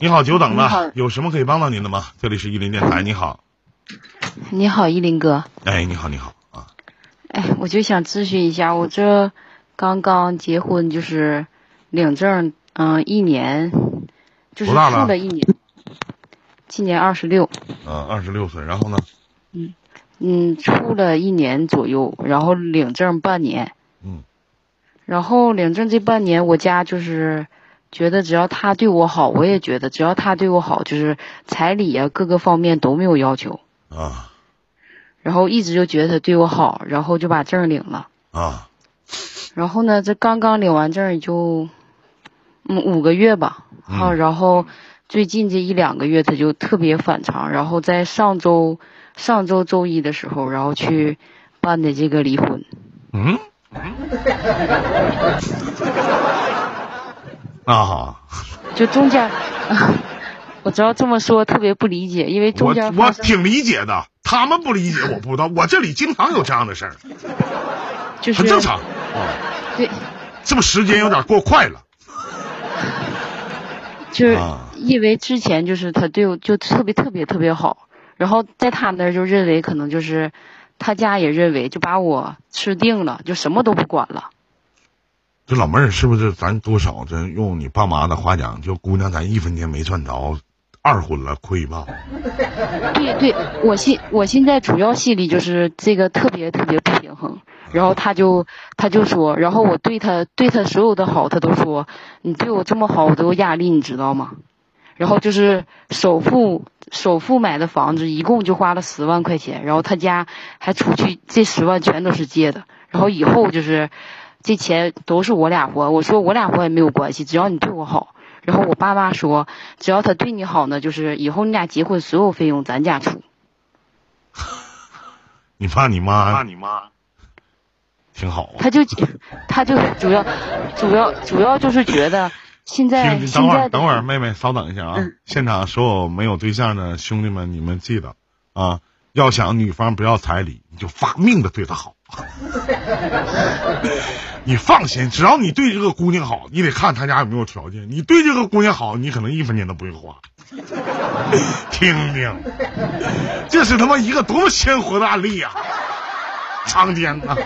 你好，久等了，有什么可以帮到您的吗？这里是伊林电台，你好。你好，依林哥。哎，你好，你好啊。哎，我就想咨询一下，我这刚刚结婚，就是领证，嗯、一年，就是多大了处了一年，今年二十六，嗯，二十六岁，然后呢？嗯，处了一年左右，然后领证半年，嗯，然后领证这半年，我家就是觉得只要他对我好，我也觉得只要他对我好，就是彩礼啊各个方面都没有要求，啊。然后一直就觉得他对我好，然后就把证领了。啊。然后呢，这刚刚领完证也就，嗯，五个月吧，嗯。好、然后最近这一两个月他就特别反常，然后在上周上周周一的时候，然后去办的这个离婚，嗯 啊，就中间，我知道这么说特别不理解，因为中间我我挺理解的，他们不理解我不知道，我这里经常有这样的事儿，就是很正常啊。对，这不是时间有点过快了？就是啊因为之前就是他对我就特别特别特别好，然后在他那儿就认为可能就是他家也认为就把我吃定了，就什么都不管了。这老妹儿是不是咱多少这用你爸妈的话讲，就姑娘咱一分钱没赚着，二婚了亏吧？对对，我心我现在主要心里就是这个特别特别不平衡。然后他就他就说，然后我对他对他所有的好，他都说你对我这么好，我都有压力，你知道吗？然后就是首付首付买的房子，一共就花了十万块钱，然后他家还出去这十万全都是借的，然后以后就是这钱都是我俩还，我说我俩活也没有关系，只要你对我好。然后我爸妈说，只要他对你好呢，就是以后你俩结婚所有费用咱家出。你爸你妈，你妈挺好啊。他就他就主要主要主要就是觉得现在等会儿，等会儿，妹妹稍等一下啊！嗯现场所有没有对象的兄弟们，你们记得啊，要想女方不要彩礼，你就发命的对她好。你放心，只要你对这个姑娘好，你得看她家有没有条件。你对这个姑娘好，你可能一分钱都不会花。听听，这是他妈一个多么鲜活的案例呀、苍天呐！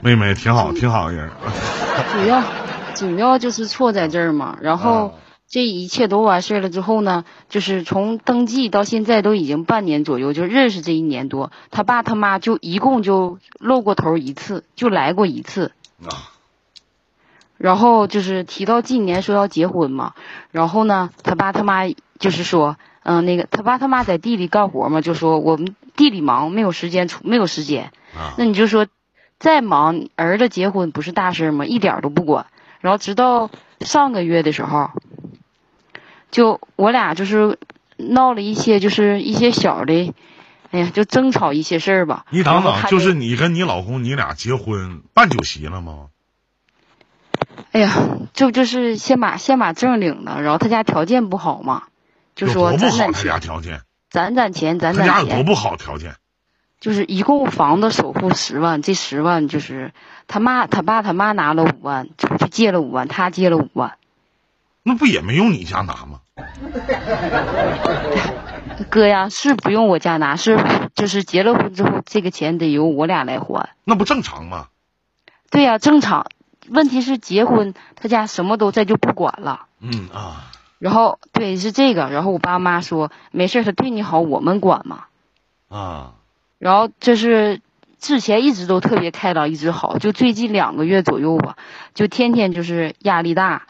妹妹挺好，挺好的人。主要主要就是错在这儿嘛。然后啊这一切都完事儿了之后呢，就是从登记到现在都已经半年左右，就认识这一年多，他爸他妈就一共就露过头一次，就来过一次。啊然后就是提到今年说要结婚嘛，然后呢，他爸他妈就是说，嗯、那个他爸他妈在地里干活嘛，就说我们地里忙，没有时间出，没有时间。啊那你就说，再忙，儿子结婚不是大事吗？一点都不管。然后直到上个月的时候，就我俩就是闹了一些，就是一些小的，哎呀，就争吵一些事儿吧。你等等，就是你跟你老公你俩结婚办酒席了吗？哎呀，这不就是先把先把证领了，然后他家条件不好嘛，就说多不好？他攒攒钱，家条件，攒攒钱，攒他家攒钱，有多不好条件？就是一共房子首付十万，这十万就是他妈他爸他妈拿了五万，出去借了五万，他借了五万。那不也没用你家拿吗？哥呀，是不用我家拿，是就是结了婚之后，这个钱得由我俩来还。那不正常吗？对呀、正常。问题是结婚，他家什么都在就不管了。嗯啊，然后对是这个，然后我爸妈说没事，他对你好，我们管嘛。啊，然后这是之前一直都特别开朗，一直好，就最近两个月左右吧，就天天就是压力大，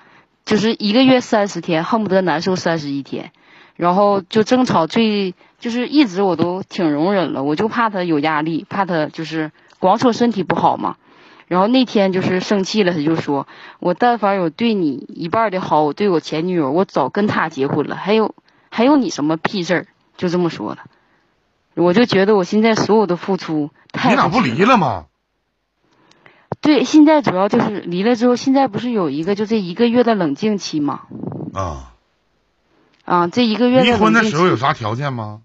就是一个月三十天，恨不得难受三十一天，然后就争吵最就是一直我都挺容忍了，我就怕他有压力，怕他就是光说身体不好嘛。然后那天就是生气了，他就说：“我但凡有对你一半的好，我对我前女友，我早跟他结婚了，还有还有你什么屁事儿？”就这么说的。我就觉得我现在所有的付出太你俩不离了吗？对，现在主要就是离了之后，现在不是有一个就这一个月的冷静期吗？啊，啊，这一个月离婚的时候有啥条件吗？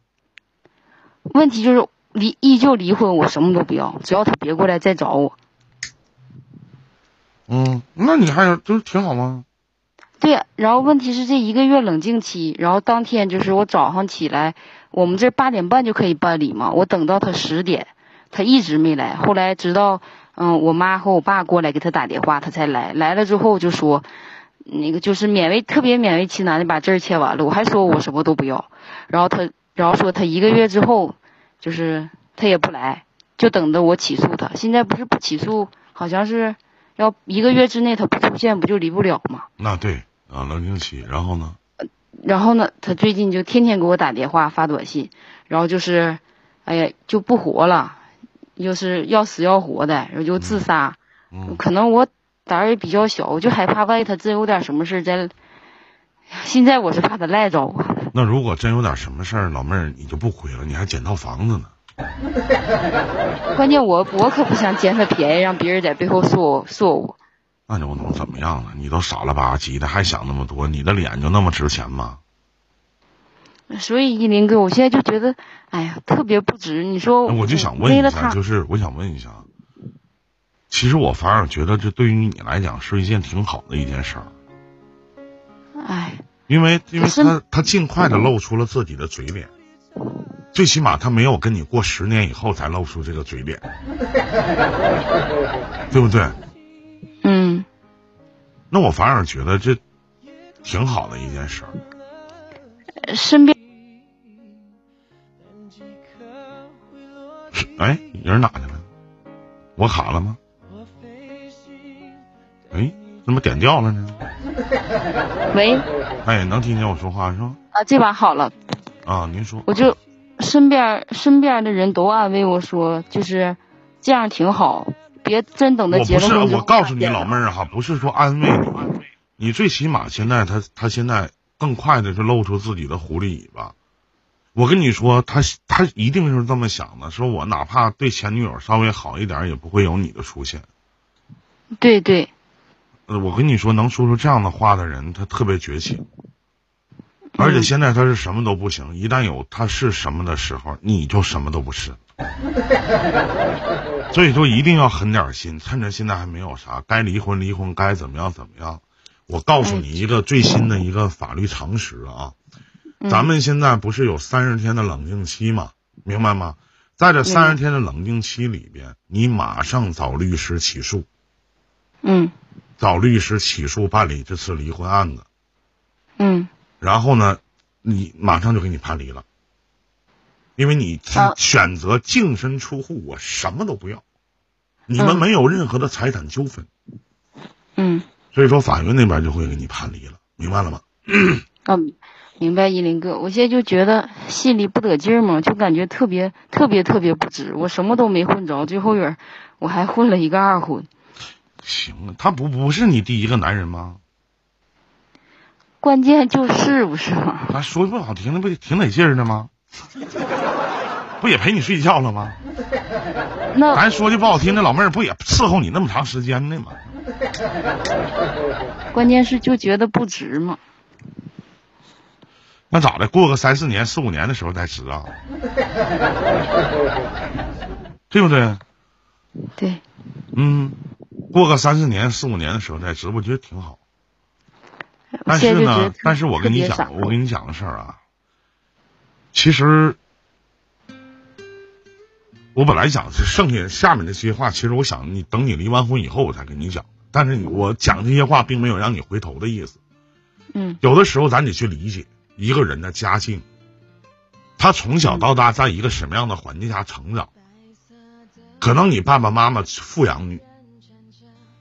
问题就是离依旧离婚，我什么都不要，只要他别过来再找我。嗯，那你还有就是挺好吗？对，然后问题是这一个月冷静期，然后当天就是我早上起来，我们这八点半就可以办理嘛，我等到他十点，他一直没来，后来直到嗯我妈和我爸过来给他打电话，他才来，来了之后就说，那个就是勉为特别勉为其难的把证签完了，我还说我什么都不要，然后他然后说他一个月之后，就是他也不来，就等着我起诉他，现在不是不起诉，好像是。要一个月之内他不出现，不就离不了吗？那对啊，冷静期。然后呢？然后呢？他最近就天天给我打电话、发短信，然后就是，哎呀，就不活了，就是要死要活的，然后就自杀。嗯。可能我胆儿也比较小，我就害怕万一他真有点什么事儿，在。现在我是怕他赖着我。那如果真有点什么事儿，老妹儿你就不亏了，你还捡套房子呢。关键我我可不想捡他便宜，让别人在背后说说我。那就能怎么样呢？你都傻了吧唧的，还想那么多？你的脸就那么值钱吗？所以依林哥，我现在就觉得，哎呀，特别不值。你说，我就想问一下，就是我想问一下，其实我反而觉得这对于你来讲是一件挺好的一件事儿。哎，因为因为他他尽快的露出了自己的嘴脸。最起码他没有跟你过十年以后才露出这个嘴脸，对不对？嗯。那我反而觉得这挺好的一件事。身边。哎，人哪去了？我卡了吗？哎，怎么点掉了呢？喂。哎，能听见我说话是吧？啊，这把好了。啊，您说。我就。身边身边的人都安慰我说，就是这样挺好，别真等到结了婚我不是，我告诉你老妹儿哈，不是说安慰你，你最起码现在他他现在更快的是露出自己的狐狸尾巴。我跟你说，他他一定是这么想的，说我哪怕对前女友稍微好一点，也不会有你的出现。对对。呃，我跟你说，能说出这样的话的人，他特别绝情。而且现在他是什么都不行，一旦有他是什么的时候，你就什么都不是。所以说一定要狠点心，趁着现在还没有啥，该离婚离婚，该怎么样怎么样。我告诉你一个最新的一个法律常识啊，咱们现在不是有三十天的冷静期吗？明白吗？在这三十天的冷静期里边，你马上找律师起诉。嗯。找律师起诉办理这次离婚案子。嗯。然后呢，你马上就给你判离了，因为你选择净身出户，我什么都不要，你们没有任何的财产纠纷，嗯，所以说法院那边就会给你判离了，明白了吗？哦，明白，依林哥，我现在就觉得心里不得劲儿嘛，就感觉特别特别特别不值，我什么都没混着，最后边我还混了一个二婚。行啊，他不不是你第一个男人吗？关键就是不是吗？咱说句不好听的，不挺得劲儿的吗？不也陪你睡觉了吗？那咱说句不好听的，老妹儿不也伺候你那么长时间呢吗？关键是就觉得不值吗？那咋的？过个三四年、四五年的时候再值啊？对不对？对。嗯，过个三四年、四五年的时候再值，我觉得挺好。但是呢，但是我跟你讲，我跟你讲个事儿啊。其实，我本来想是剩下下面的这些话，其实我想你等你离完婚以后我再跟你讲。但是我讲这些话，并没有让你回头的意思。嗯。有的时候咱得去理解一个人的家境，他从小到大在一个什么样的环境下成长。可能你爸爸妈妈富养你，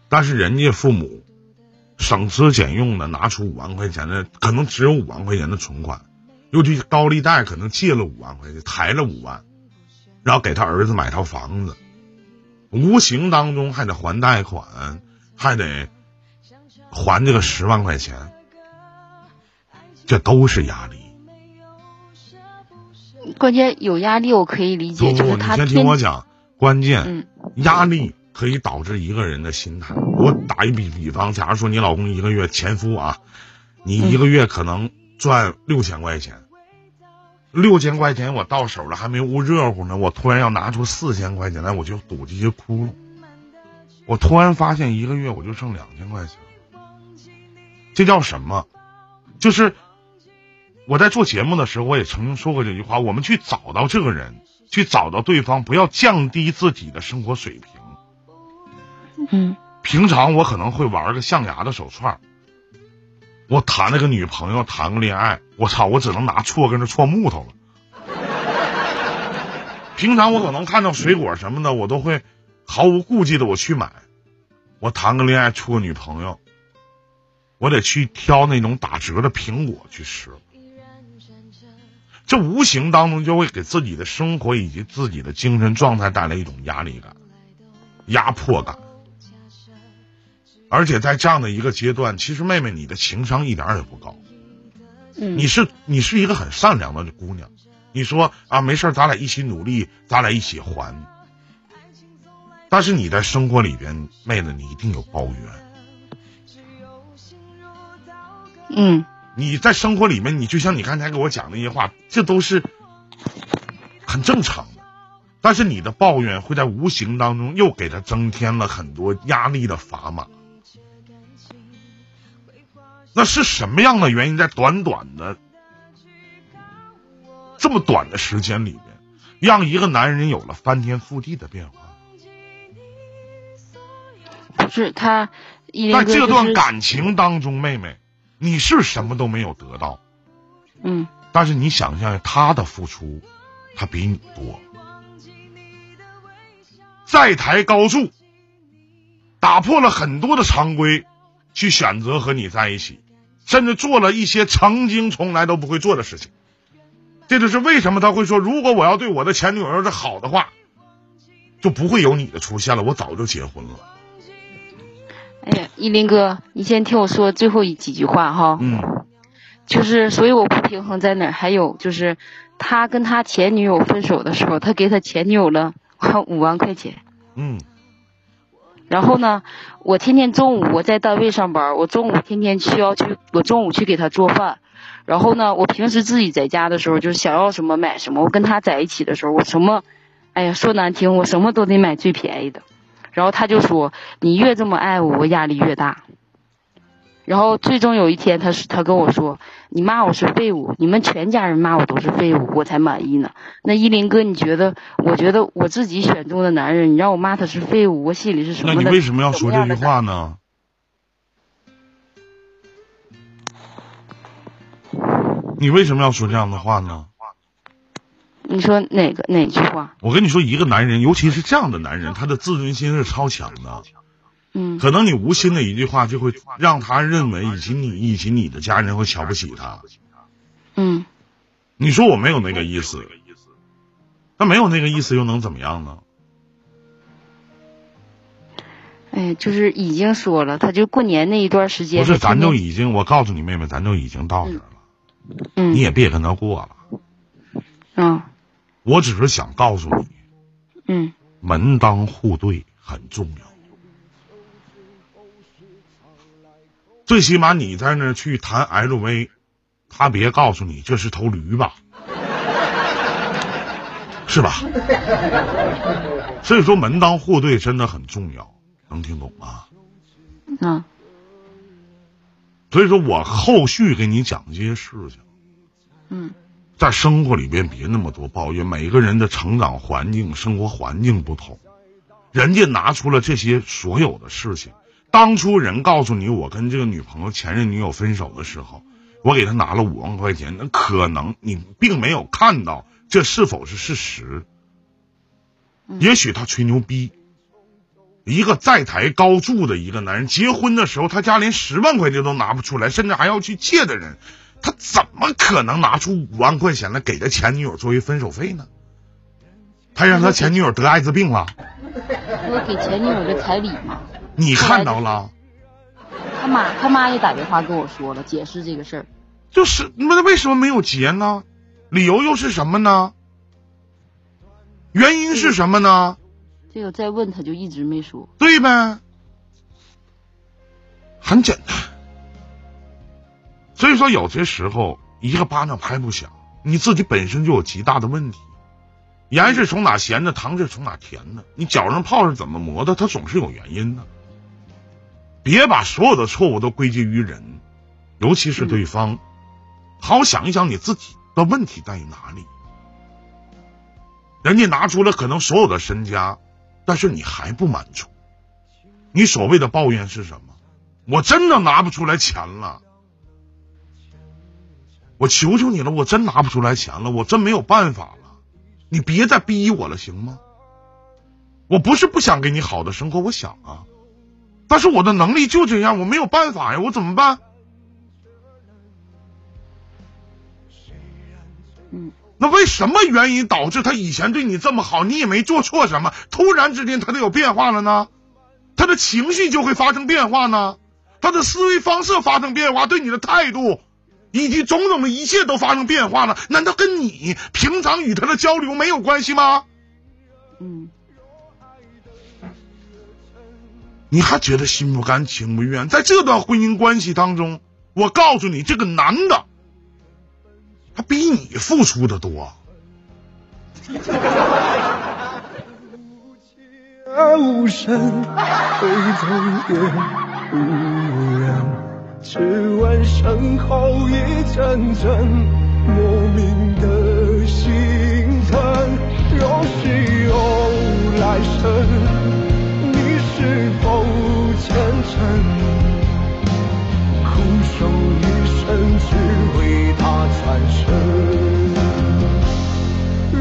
但是人家父母。省吃俭用的拿出五万块钱的，可能只有五万块钱的存款，又去高利贷，可能借了五万块钱，抬了五万，然后给他儿子买套房子，无形当中还得还贷款，还得还这个十万块钱，这都是压力。关键有压力，我可以理解，就是他先听我讲，关键压力。可以导致一个人的心态。我打一比比方，假如说你老公一个月前夫啊，你一个月可能赚六千块钱，六千块钱我到手了还没捂热乎呢，我突然要拿出四千块钱来，我就堵这些窟窿。我突然发现一个月我就剩两千块钱，这叫什么？就是我在做节目的时候，我也曾经说过这句话：我们去找到这个人，去找到对方，不要降低自己的生活水平。嗯平常我可能会玩个象牙的手串儿，我谈了个女朋友，谈个恋爱，我操，我只能拿锉跟着锉木头了。平常我可能看到水果什么的，我都会毫无顾忌的我去买。我谈个恋爱，处个女朋友，我得去挑那种打折的苹果去吃。这无形当中就会给自己的生活以及自己的精神状态带来一种压力感、压迫感。而且在这样的一个阶段，其实妹妹你的情商一点儿也不高。嗯，你是你是一个很善良的姑娘，你说啊没事儿咱俩一起努力，咱俩一起还。但是你在生活里边，妹子你一定有抱怨。嗯你在生活里面，你就像你刚才给我讲那些话，这都是很正常的。但是你的抱怨会在无形当中又给他增添了很多压力的砝码。那是什么样的原因，在短短的这么短的时间里面，让一个男人有了翻天覆地的变化？不是他在这段感情当中，妹妹，你是什么都没有得到，嗯但是你想象他的付出，他比你多。在台高筑，打破了很多的常规，去选择和你在一起，甚至做了一些曾经从来都不会做的事情。这就是为什么他会说，如果我要对我的前女友要是好的话，就不会有你的出现了，我早就结婚了。哎呀，依林哥，你先听我说最后一几句话哈。嗯就是，所以我不平衡在哪儿？还有就是，他跟他前女友分手的时候，他给他前女友了 五万块钱。嗯然后呢，我天天中午我在单位上班，我中午天天需要去，我中午去给他做饭。然后呢，我平时自己在家的时候，就是想要什么买什么。我跟他在一起的时候，我什么，哎呀，说难听，我什么都得买最便宜的。然后他就说，你越这么爱我，我压力越大。然后最终有一天，他是他跟我说，你骂我是废物，你们全家人骂我都是废物，我才满意呢。那依林哥，你觉得？我觉得我自己选中的男人，你让我骂他是废物，我心里是什么？那你为什么要说这句话呢？你为什么要说这样的话呢？你说哪个哪句话？我跟你说，一个男人，尤其是这样的男人，他的自尊心是超强的。嗯可能你无心的一句话，就会让他认为以及你以及你的家人会瞧不起他。嗯，你说我没有那个意思，那没有那个意思又能怎么样呢？哎，就是已经说了，他就过年那一段时间不是，咱就已经，我告诉你妹妹，咱就已经到这了，嗯你也别跟他过了。嗯我只是想告诉你，嗯门当户对很重要。最起码你在那去谈 LV，他别告诉你这是头驴吧，是吧？所以说门当户对真的很重要，能听懂吗？嗯所以说我后续给你讲这些事情，嗯在生活里边别那么多抱怨，每个人的成长环境、生活环境不同，人家拿出了这些所有的事情。当初人告诉你我跟这个女朋友前任女友分手的时候，我给她拿了五万块钱，那可能你并没有看到这是否是事实，嗯也许他吹牛逼。一个在台高筑的一个男人，结婚的时候他家连十万块钱都拿不出来，甚至还要去借的人，他怎么可能拿出五万块钱来给他前女友作为分手费呢？他让他前女友得艾滋病了，我给前女友的彩礼嘛，你看到了？他妈他妈也打电话跟我说了，解释这个事儿。就是那为什么没有结呢？理由又是什么呢？原因是什么呢？这个再问他就一直没说。对呗，很简单。所以说，有些时候一个巴掌拍不响，你自己本身就有极大的问题。盐是从哪咸的，糖是从哪甜的。你脚上泡是怎么磨的，它总是有原因的。别把所有的错误都归结于人，尤其是对方，好好想一想你自己的问题在于哪里。人家拿出了可能所有的身家，但是你还不满足。你所谓的抱怨是什么？我真的拿不出来钱了，我求求你了，我真拿不出来钱了，我真没有办法了，你别再逼我了，行吗？我不是不想给你好的生活，我想啊，但是我的能力就这样，我没有办法呀，我怎么办？嗯，那为什么原因导致他以前对你这么好，你也没做错什么，突然之间他就有变化了呢？他的情绪就会发生变化呢？他的思维方式发生变化，对你的态度以及种种的一切都发生变化了？难道跟你平常与他的交流没有关系吗？嗯，你还觉得心不甘情不愿？在这段婚姻关系当中，我告诉你，这个男的，他比你付出的多。无声，回头也无人。只闻身后一阵阵莫名的心疼。若是有来生，你是否虔诚？苦守一生，只为他转身。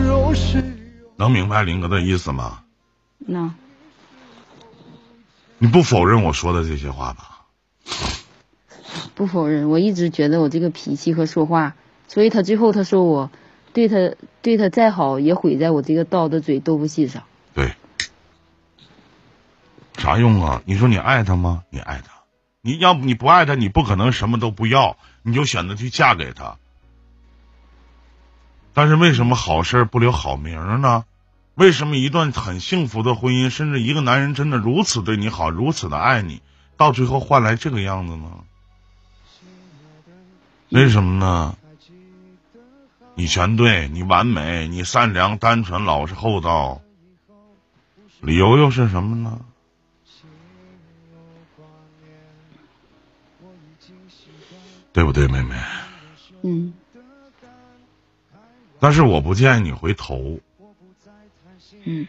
若是能明白林哥的意思吗？能你不否认我说的这些话吧？不否认，我一直觉得我这个脾气和说话，所以他最后他说我对他对他再好也毁在我这个刀的嘴豆腐心上。对，啥用啊？你说你爱他吗？你爱他，你要你不爱他，你不可能什么都不要，你就选择去嫁给他。但是为什么好事不留好名呢？为什么一段很幸福的婚姻，甚至一个男人真的如此对你好，如此的爱你，到最后换来这个样子呢？为什么呢？你全对，你完美，你善良、单纯、老实、厚道，理由又是什么呢？对不对，妹妹？嗯，但是我不建议你回头，嗯，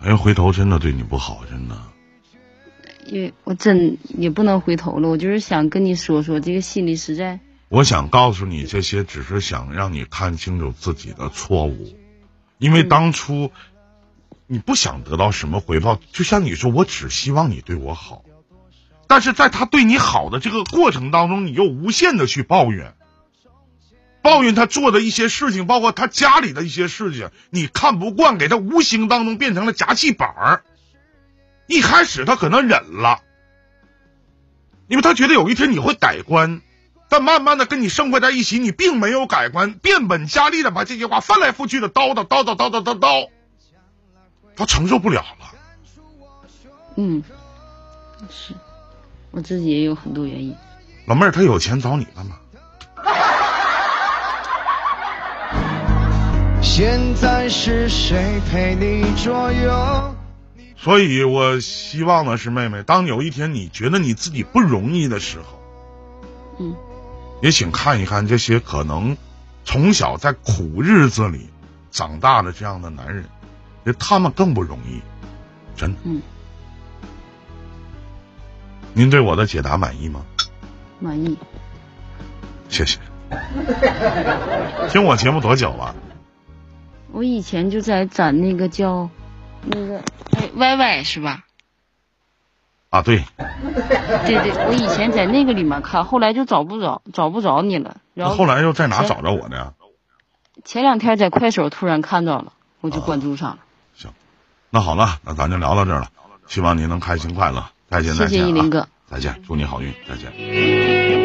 哎，回头真的对你不好，真的。因为我真也不能回头了，我就是想跟你说说，这个心里实在，我想告诉你这些，只是想让你看清楚自己的错误，因为当初你不想得到什么回报，就像你说，我只希望你对我好，但是在他对你好的这个过程当中，你又无限的去抱怨，抱怨他做的一些事情，包括他家里的一些事情，你看不惯，给他无形当中变成了夹气板儿。一开始他可能忍了，因为他觉得有一天你会改观，但慢慢的跟你生活在一起，你并没有改观，变本加厉的把这些话翻来覆去的叨叨叨叨叨叨叨叨，他承受不了了。嗯，是，我自己也有很多原因。老妹儿，他有钱找你了吗？现在是谁陪你左右？所以我希望的是，妹妹，当有一天你觉得你自己不容易的时候，嗯，也请看一看这些可能从小在苦日子里长大的这样的男人，因为他们更不容易，真的。嗯，您对我的解答满意吗？满意。谢谢。听我节目多久了？我以前就在咱那个叫那个哎 Y Y 是吧？啊，对，对对，我以前在那个里面看，后来就找不着找不着你了。然后后来又在哪找着我呢？前两天在快手突然看到了，我就关注上了。行那好了，那咱就聊到这儿了。希望您能开心快乐，再见再见啊！谢谢依林哥。再见，祝你好运，再见。